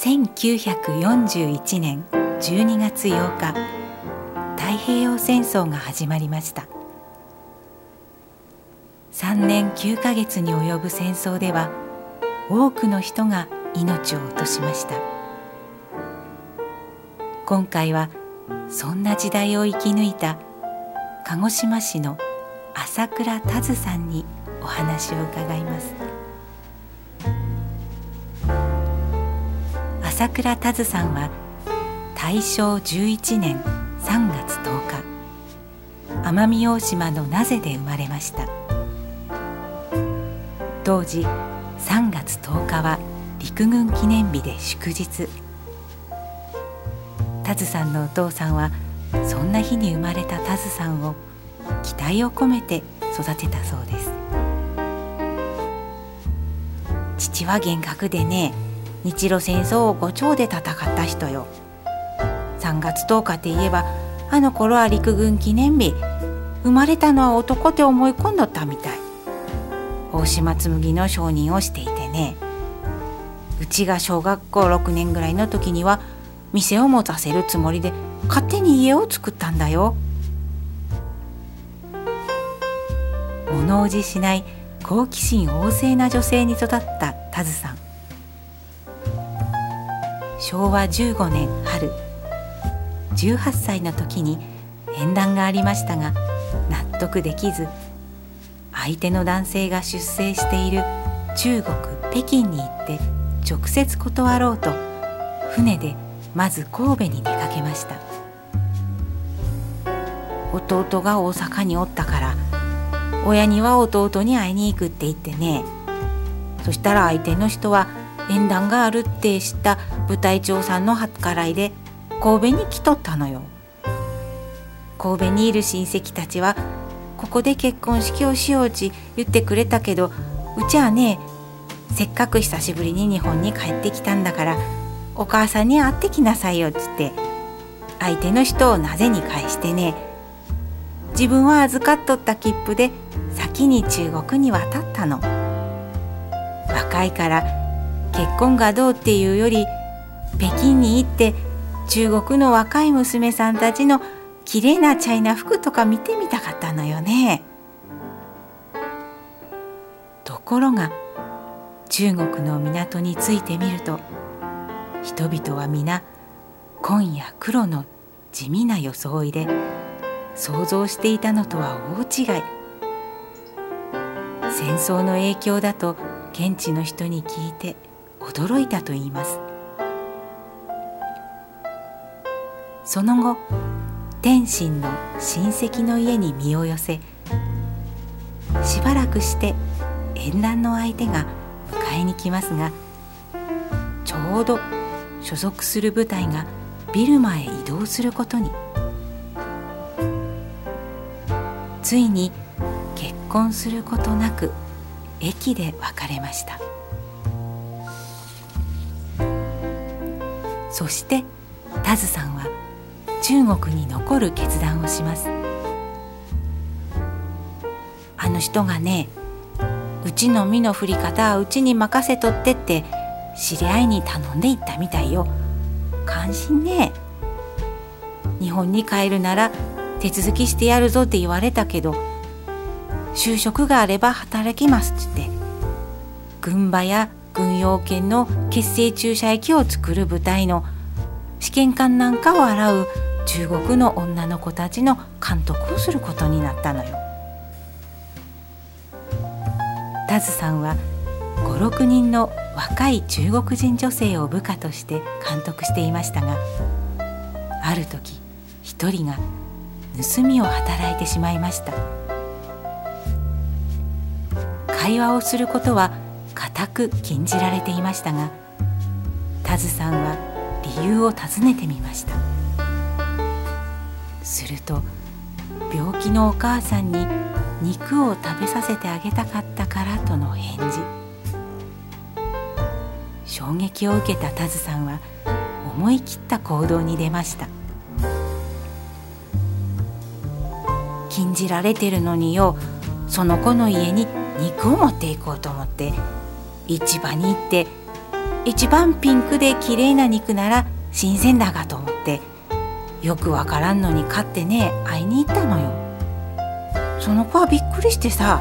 1941年12月8日太平洋戦争が始まりました。3年9ヶ月に及ぶ戦争では多くの人が命を落としました。今回はそんな時代を生き抜いた鹿児島市の朝倉田津さんにお話を伺います。朝倉田津さんは大正11年3月10日奄美大島の名瀬で生まれました。当時3月10日は陸軍記念日で祝日。タズさんのお父さんはそんな日に生まれたタズさんを期待を込めて育てたそうです。父は厳格でね日露戦争を五丁で戦った人よ。3月10日って言えばあの頃は陸軍記念日。生まれたのは男って思い込んどったみたい。大島紬の承認をしていてね。うちが小学校6年ぐらいの時には店を持たせるつもりで勝手に家を作ったんだよ。物おじしない好奇心旺盛な女性に育ったタズさん。昭和15年春。18歳の時に縁談がありましたが納得できず相手の男性が出征している中国北京に行って直接断ろうと船でまず神戸に出かけました。弟が大阪におったから親には弟に会いに行くって言ってね。そしたら相手の人は縁談があるって知った部隊長さんの計らいで神戸に来とったのよ。神戸にいる親戚たちはここで結婚式をしようち言ってくれたけどうちはねせっかく久しぶりに日本に帰ってきたんだからお母さんに会ってきなさいよっつって相手の人をなぜに返してね。自分は預かっとった切符で先に中国に渡ったの。若いから結婚がどうっていうより北京に行って中国の若い娘さんたちの綺麗なチャイナ服とか見てみたかったのよね。ところが中国の港に着いてみると人々は皆紺や黒の地味な装いで想像していたのとは大違い。戦争の影響だと現地の人に聞いて驚いたといいます。その後天心の親戚の家に身を寄せしばらくして縁談の相手が迎えに来ますがちょうど所属する部隊がビルマへ移動することに。ついに結婚することなく駅で別れました。そしてタズさんは中国に残る決断をします。あの人がねうちの身の振り方はうちに任せとってって知り合いに頼んでいったみたいよ。関心ね。日本に帰るなら手続きしてやるぞって言われたけど就職があれば働きますっつって。軍馬や軍用犬の結成注射液を作る部隊の試験官なんかを洗う中国の女の子たちの監督をすることになったのよ。タズさんは56人の若い中国人女性を部下として監督していましたがある時一人が盗みを働いてしまいました会話をすることは固く禁じられていましたがタズさんは理由を尋ねてみました。すると病気のお母さんに肉を食べさせてあげたかったからとの返事。衝撃を受けたタズさんは思い切った行動に出ました。禁じられてるのによその子の家に肉を持っていこうと思って市場に行って一番ピンクで綺麗な肉なら新鮮だがと思ってよくわからんのに買ってね会いに行ったのよ。その子はびっくりしてさ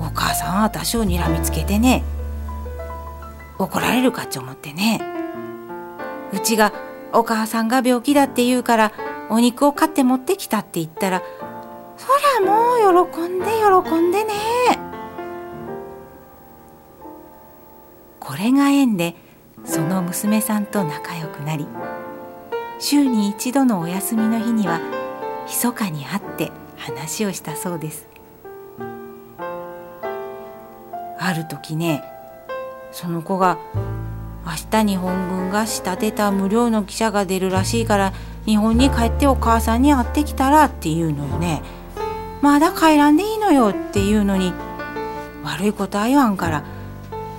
お母さんは私をにらみつけてね怒られるかって思ってね。うちがお母さんが病気だって言うからお肉を買って持ってきたって言ったらそりゃもう喜んで喜んでね。これが縁でその娘さんと仲良くなり週に一度のお休みの日には密かに会って話をしたそうです。ある時ねその子が明日日本軍が仕立てた無料の汽車が出るらしいから日本に帰ってお母さんに会ってきたらって言うのよねまだ帰らんでいいのよって言うのに悪いことは言わんから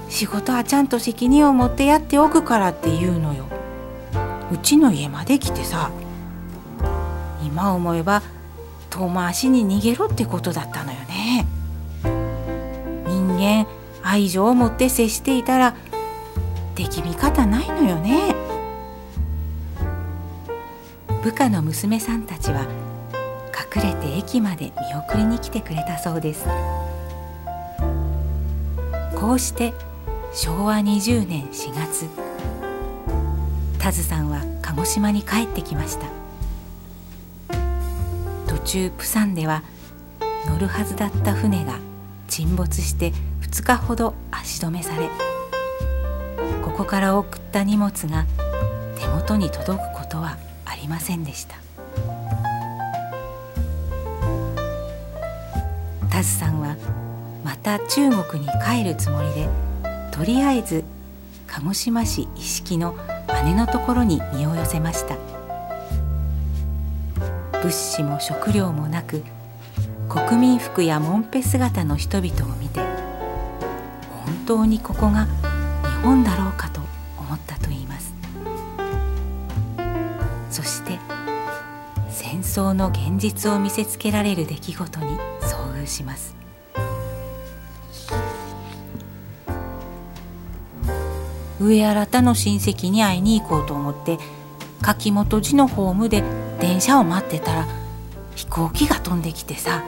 仕事はちゃんと責任を持ってやっておくからって言うのよ。うちの家まで来てさ今思えば遠回しに逃げろってことだったのよね。人間愛情を持って接していたら敵味方ないのよね。部下の娘さんたちは隠れて駅まで見送りに来てくれたそうです。こうして昭和20年4月。タズさんは鹿児島に帰ってきました。途中プサンでは乗るはずだった船が沈没して2日ほど足止めされここから送った荷物が手元に届くことはありませんでした。タズさんはまた中国に帰るつもりでとりあえず鹿児島市一色の姉のところに身を寄せました。物資も食料もなく国民服やもんぺ姿の人々を見て本当にここが日本だろうかと思ったといいます。そして戦争の現実を見せつけられる出来事に遭遇します。上新の親戚に会いに行こうと思って柿本寺のホームで電車を待ってたら飛行機が飛んできてさ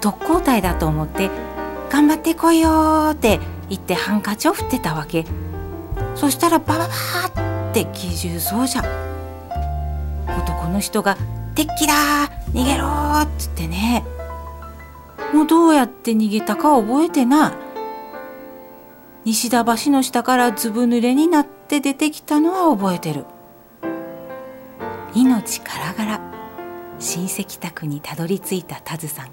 特攻隊だと思って「頑張ってこいよ」って言ってハンカチを振ってたわけ。そしたらバババーって機銃掃者男の人が「敵機だ逃げろ!」っつってね。もうどうやって逃げたか覚えてな西田橋の下からずぶ濡れになって出てきたのは覚えてる。命からがら親戚宅にたどり着いたタズさん。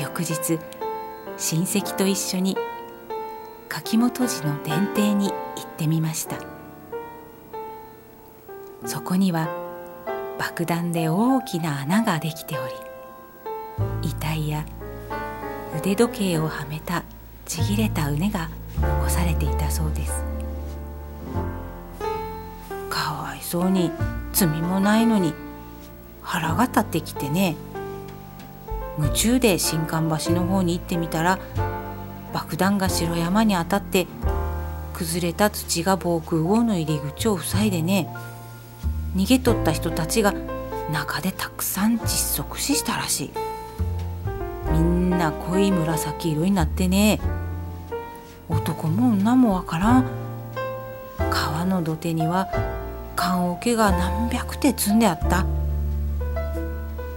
翌日親戚と一緒に柿本寺の殿邸に行ってみました。そこには爆弾で大きな穴ができており遺体や腕時計をはめたちぎれた畝が残されていたそうです。かわいそうに罪もないのに腹が立ってきてね。夢中で新館橋の方に行ってみたら爆弾が城山に当たって崩れた土が防空壕の入り口を塞いでね。逃げ取った人たちが中でたくさん窒息死したらしい。みんな濃い紫色になってね。男も女もわからん。川の土手には棺桶が何百手積んであった。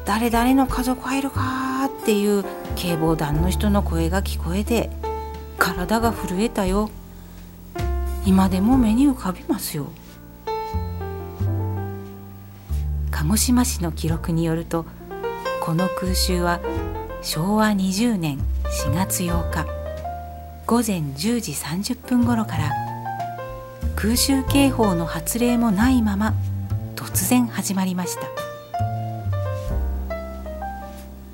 誰々の家族入るかっていう警防団の人の声が聞こえて体が震えたよ。今でも目に浮かびますよ。鹿児島市の記録によるとこの空襲は昭和20年4月8日。午前10時30分頃から空襲警報の発令もないまま突然始まりました。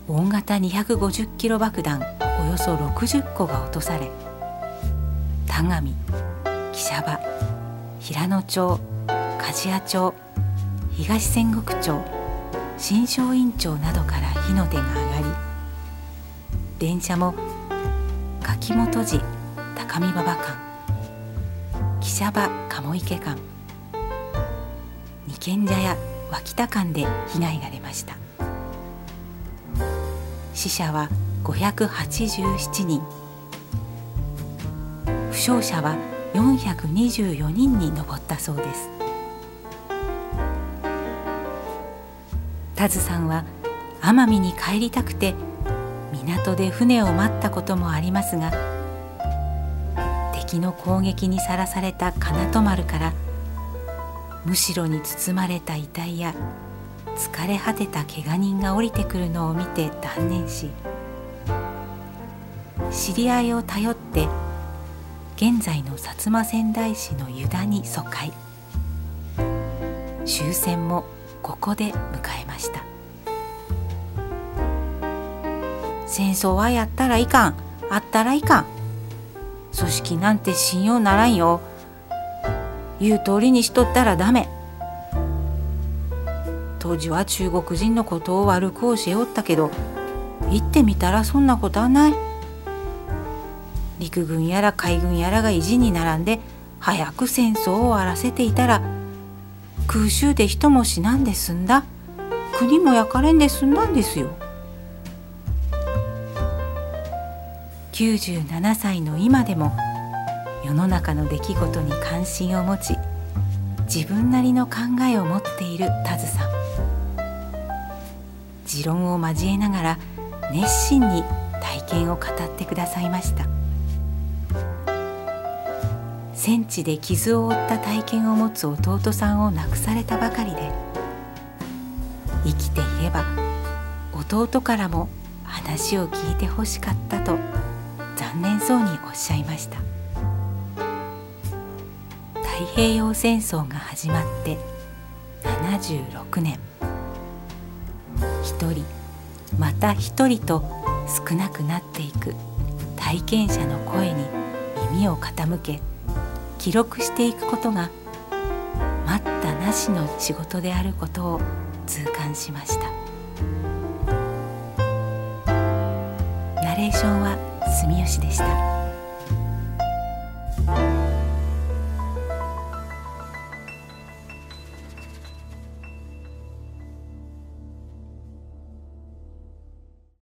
大型250キロ爆弾およそ60個が落とされ田上木舎場平野町梶谷町東仙石町新松院町などから火の手が上がり電車も柿本寺高見馬場間汽車場鴨池間二軒茶屋脇田間で被害が出ました。死者は587人。負傷者は424人に上ったそうです。田津さんは奄美に帰りたくて港で船を待ったこともありますが敵の攻撃にさらされた金戸丸からむしろに包まれた遺体や疲れ果てた怪我人が降りてくるのを見て断念し知り合いを頼って現在の薩摩川内市の湯田に疎開。終戦もここで迎えました。戦争はやったらいかん。あったらいかん。組織なんて信用ならんよ。言う通りにしとったらダメ。当時は中国人のことを悪く教えおったけど行ってみたらそんなことはない。陸軍やら海軍やらが意地に並んで早く戦争を終わらせていたら空襲で人も死なんで済んだ。国も焼かれんで済んだんですよ。97歳の今でも世の中の出来事に関心を持ち自分なりの考えを持っている田津さん。持論を交えながら熱心に体験を語ってくださいました。戦地で傷を負った体験を持つ弟さんを亡くされたばかりで生きていれば弟からも話を聞いてほしかったと残念そうにおっしゃいました。太平洋戦争が始まって76年。一人また一人と少なくなっていく体験者の声に耳を傾け記録していくことが待ったなしの仕事であることを痛感しました。ナレーションは住吉でした。